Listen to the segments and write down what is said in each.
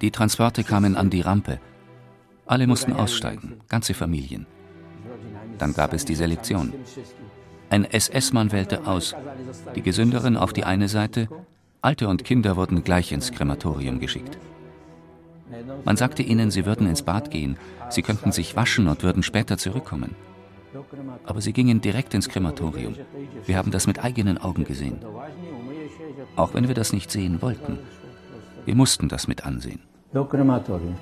Die Transporte kamen an die Rampe. Alle mussten aussteigen, ganze Familien. Dann gab es die Selektion. Ein SS-Mann wählte aus, die Gesünderin auf die eine Seite, Alte und Kinder wurden gleich ins Krematorium geschickt. Man sagte ihnen, sie würden ins Bad gehen, sie könnten sich waschen und würden später zurückkommen. Aber sie gingen direkt ins Krematorium. Wir haben das mit eigenen Augen gesehen. Auch wenn wir das nicht sehen wollten. Wir mussten das mit ansehen. Do krematorium.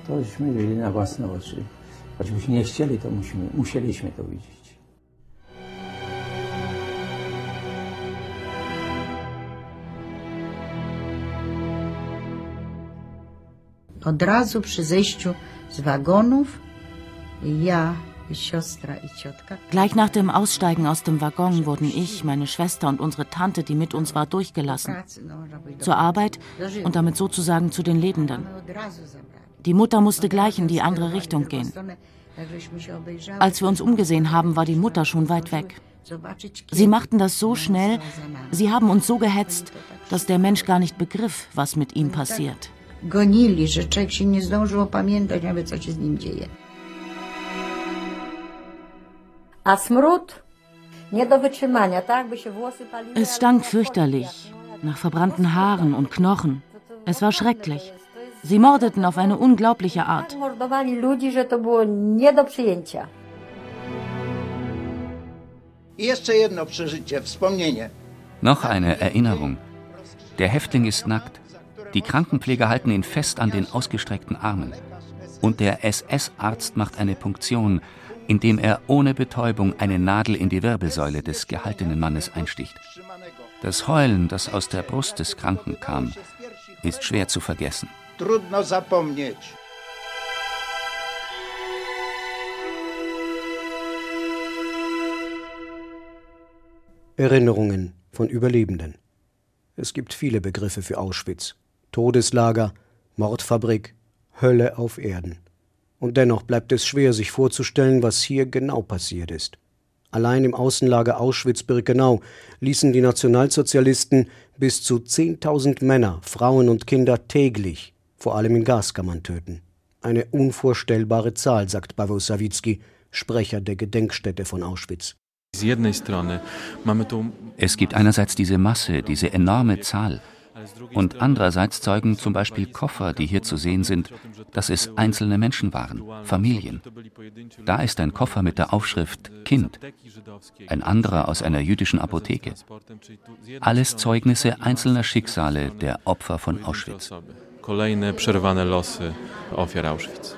Na własne oczy. Choćbyśmy nie chcieli, to musimy, musieliśmy to widzieć. Od razu przy zejściu z wagonów ja, Gleich nach dem Aussteigen aus dem Waggon wurden ich, meine Schwester und unsere Tante, die mit uns war, durchgelassen. Zur Arbeit und damit sozusagen zu den Lebenden. Die Mutter musste gleich in die andere Richtung gehen. Als wir uns umgesehen haben, war die Mutter schon weit weg. Sie machten das so schnell, sie haben uns so gehetzt, dass der Mensch gar nicht begriff, was mit ihm passiert. gonili, że człowiek się nie zdążył opamiętać nawet, co się z nim dzieje. Es stank fürchterlich, nach verbrannten Haaren und Knochen. Es war schrecklich. Sie mordeten auf eine unglaubliche Art. Noch eine Erinnerung. Der Häftling ist nackt. Die Krankenpfleger halten ihn fest an den ausgestreckten Armen. Und der SS-Arzt macht eine Punktion, indem er ohne Betäubung eine Nadel in die Wirbelsäule des gehaltenen Mannes einsticht. Das Heulen, das aus der Brust des Kranken kam, ist schwer zu vergessen. Trudno zapomnieć. Erinnerungen von Überlebenden. Es gibt viele Begriffe für Auschwitz. Todeslager, Mordfabrik, Hölle auf Erden. Und dennoch bleibt es schwer, sich vorzustellen, was hier genau passiert ist. Allein im Außenlager Auschwitz-Birkenau ließen die Nationalsozialisten bis zu 10.000 Männer, Frauen und Kinder täglich, vor allem in Gaskammern, töten. Eine unvorstellbare Zahl, sagt Paweł Sawicki, Sprecher der Gedenkstätte von Auschwitz. Es gibt einerseits diese Masse, diese enorme Zahl, und andererseits zeugen zum Beispiel Koffer, die hier zu sehen sind, dass es einzelne Menschen waren, Familien. Da ist ein Koffer mit der Aufschrift Kind, ein anderer aus einer jüdischen Apotheke. Alles Zeugnisse einzelner Schicksale der Opfer von Auschwitz. Kolejne przerwane losy ofiar Auschwitz.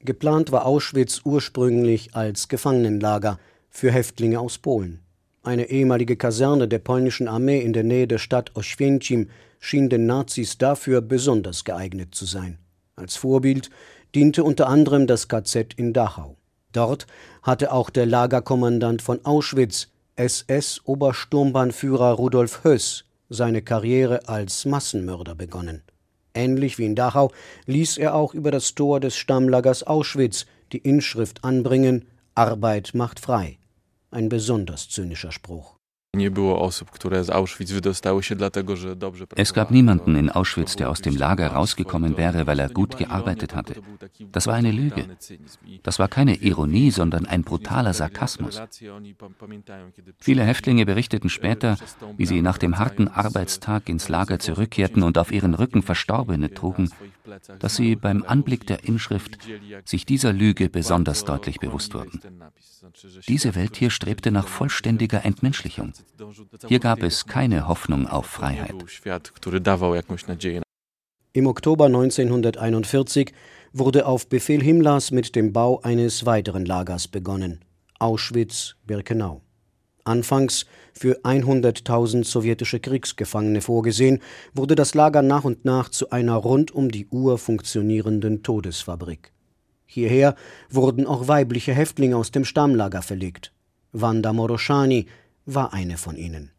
Geplant war Auschwitz ursprünglich als Gefangenenlager für Häftlinge aus Polen. Eine ehemalige Kaserne der polnischen Armee in der Nähe der Stadt Oświęcim schien den Nazis dafür besonders geeignet zu sein. Als Vorbild diente unter anderem das KZ in Dachau. Dort hatte auch der Lagerkommandant von Auschwitz, SS-Obersturmbahnführer Rudolf Höss, seine Karriere als Massenmörder begonnen. Ähnlich wie in Dachau ließ er auch über das Tor des Stammlagers Auschwitz die Inschrift anbringen Arbeit macht frei. Ein besonders zynischer Spruch. Es gab niemanden in Auschwitz, der aus dem Lager rausgekommen wäre, weil er gut gearbeitet hatte. Das war eine Lüge. Das war keine Ironie, sondern ein brutaler Sarkasmus. Viele Häftlinge berichteten später, wie sie nach dem harten Arbeitstag ins Lager zurückkehrten und auf ihren Rücken Verstorbene trugen, dass sie beim Anblick der Inschrift sich dieser Lüge besonders deutlich bewusst wurden. Diese Welt hier strebte nach vollständiger Entmenschlichung. Hier gab es keine Hoffnung auf Freiheit. Im Oktober 1941 wurde auf Befehl Himmlers mit dem Bau eines weiteren Lagers begonnen, Auschwitz-Birkenau. Anfangs für 100.000 sowjetische Kriegsgefangene vorgesehen, wurde das Lager nach und nach zu einer rund um die Uhr funktionierenden Todesfabrik. Hierher wurden auch weibliche Häftlinge aus dem Stammlager verlegt. Wanda Moroschani war eine von ihnen.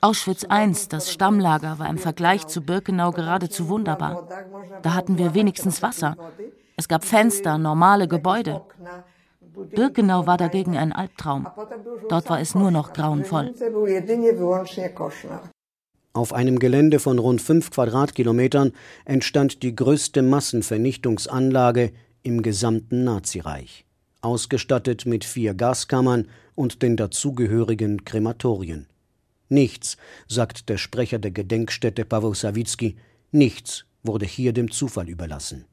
Auschwitz I, das Stammlager, war im Vergleich zu Birkenau geradezu wunderbar. Da hatten wir wenigstens Wasser. Es gab Fenster, normale Gebäude. Birkenau war dagegen ein Albtraum. Dort war es nur noch grauenvoll. Auf einem Gelände von rund fünf Quadratkilometern entstand die größte Massenvernichtungsanlage im gesamten Nazireich, ausgestattet mit vier Gaskammern und den dazugehörigen Krematorien. Nichts, sagt der Sprecher der Gedenkstätte Paweł Sawicki, nichts wurde hier dem Zufall überlassen.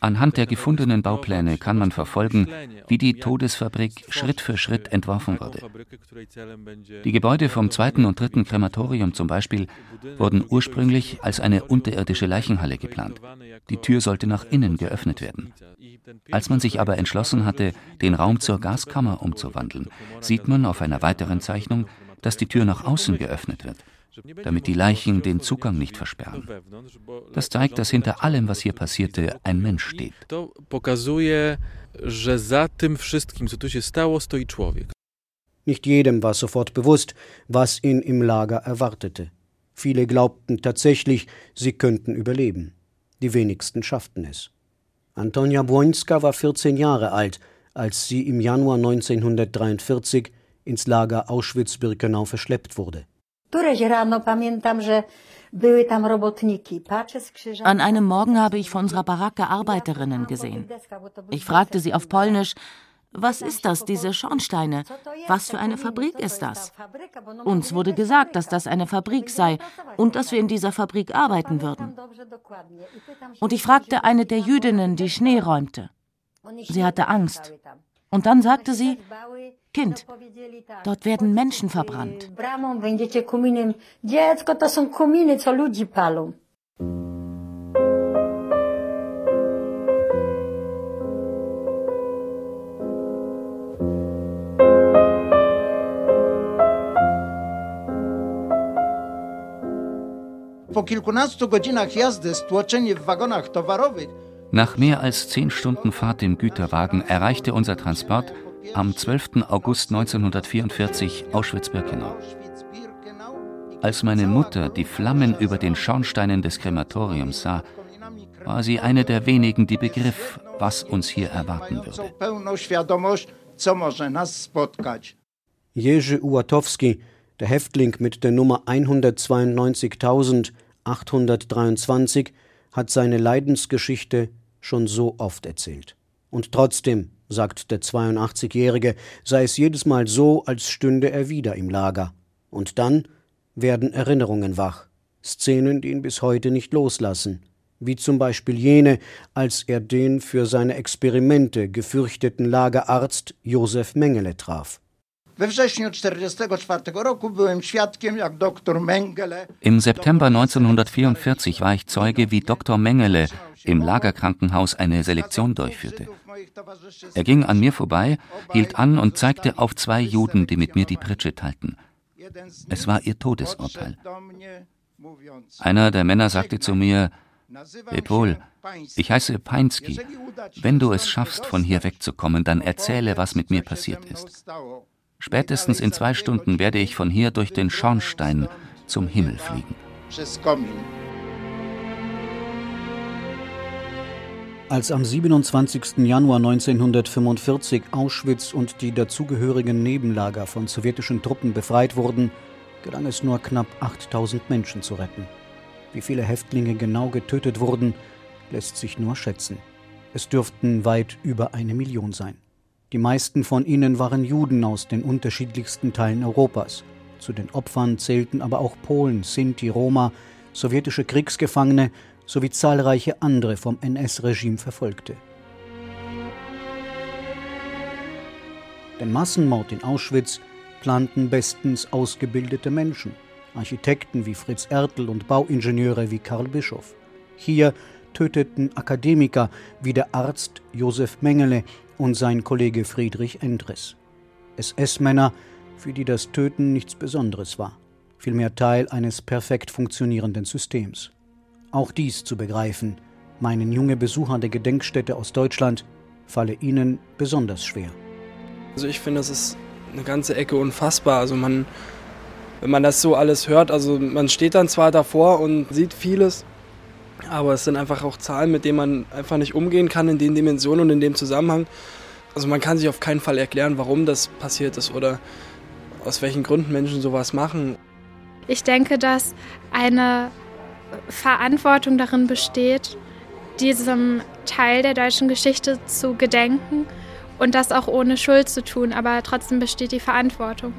Anhand der gefundenen Baupläne kann man verfolgen, wie die Todesfabrik Schritt für Schritt entworfen wurde. Die Gebäude vom zweiten und dritten Krematorium zum Beispiel wurden ursprünglich als eine unterirdische Leichenhalle geplant. Die Tür sollte nach innen geöffnet werden. Als man sich aber entschlossen hatte, den Raum zur Gaskammer umzuwandeln, sieht man auf einer weiteren Zeichnung, dass die Tür nach außen geöffnet wird damit die Leichen den Zugang nicht versperren. Das zeigt, dass hinter allem, was hier passierte, ein Mensch steht. Nicht jedem war sofort bewusst, was ihn im Lager erwartete. Viele glaubten tatsächlich, sie könnten überleben. Die wenigsten schafften es. Antonia Błońska war 14 Jahre alt, als sie im Januar 1943 ins Lager Auschwitz-Birkenau verschleppt wurde. An einem Morgen habe ich vor unserer Baracke Arbeiterinnen gesehen. Ich fragte sie auf Polnisch, was ist das, diese Schornsteine? Was für eine Fabrik ist das? Uns wurde gesagt, dass das eine Fabrik sei und dass wir in dieser Fabrik arbeiten würden. Und ich fragte eine der Jüdinnen, die Schnee räumte. Sie hatte Angst. Und dann sagte sie, Kind, dort werden Menschen verbrannt. Po kilkunastu godzinach jazdy stłoczeni w wagonach towarowych nach mehr als zehn Stunden Fahrt im Güterwagen erreichte unser Transport am 12. August 1944 Auschwitz-Birkenau. Als meine Mutter die Flammen über den Schornsteinen des Krematoriums sah, war sie eine der wenigen, die begriff, was uns hier erwarten würde. Jerzy Ułatowski, der Häftling mit der Nummer 192.823, hat seine Leidensgeschichte schon so oft erzählt. Und trotzdem, sagt der 82-Jährige, sei es jedes Mal so, als stünde er wieder im Lager. Und dann werden Erinnerungen wach, Szenen, die ihn bis heute nicht loslassen, wie zum Beispiel jene, als er den für seine Experimente gefürchteten Lagerarzt Josef Mengele traf. Im September 1944 war ich Zeuge, wie Dr. Mengele im Lagerkrankenhaus eine Selektion durchführte. Er ging an mir vorbei, hielt an und zeigte auf zwei Juden, die mit mir die Pritsche teilten. Es war ihr Todesurteil. Einer der Männer sagte zu mir, Lepol, ich heiße Peinski. Wenn du es schaffst, von hier wegzukommen, dann erzähle, was mit mir passiert ist. Spätestens in zwei Stunden werde ich von hier durch den Schornstein zum Himmel fliegen. Als am 27. Januar 1945 Auschwitz und die dazugehörigen Nebenlager von sowjetischen Truppen befreit wurden, gelang es nur knapp 8000 Menschen zu retten. Wie viele Häftlinge genau getötet wurden, lässt sich nur schätzen. Es dürften weit über eine Million sein. Die meisten von ihnen waren Juden aus den unterschiedlichsten Teilen Europas. Zu den Opfern zählten aber auch Polen, Sinti, Roma, sowjetische Kriegsgefangene sowie zahlreiche andere vom NS-Regime Verfolgte. Den Massenmord in Auschwitz planten bestens ausgebildete Menschen, Architekten wie Fritz Ertl und Bauingenieure wie Karl Bischof. Hier töteten Akademiker wie der Arzt Josef Mengele und sein Kollege Friedrich Endres. SS-Männer, für die das Töten nichts Besonderes war, vielmehr Teil eines perfekt funktionierenden Systems. Auch dies zu begreifen, meinen junge Besucher der Gedenkstätte aus Deutschland, falle ihnen besonders schwer. Also ich finde, das ist eine ganze Ecke unfassbar. Also man, wenn man das so alles hört, also man steht dann zwar davor und sieht vieles, aber es sind einfach auch Zahlen, mit denen man einfach nicht umgehen kann in den Dimensionen und in dem Zusammenhang. Also man kann sich auf keinen Fall erklären, warum das passiert ist oder aus welchen Gründen Menschen sowas machen. Ich denke, dass eine Verantwortung darin besteht, diesem Teil der deutschen Geschichte zu gedenken und das auch ohne Schuld zu tun, aber trotzdem besteht die Verantwortung.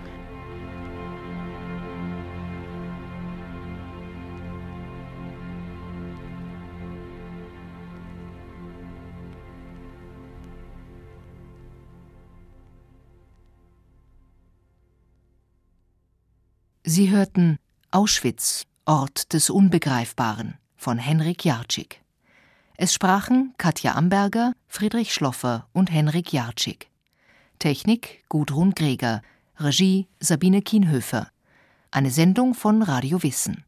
Sie hörten Auschwitz, Ort des Unbegreifbaren von Henrik Jarczyk. Es sprachen Katja Amberger, Friedrich Schloffer und Henrik Jarczyk. Technik Gudrun Greger, Regie Sabine Kienhöfer. Eine Sendung von Radio Wissen.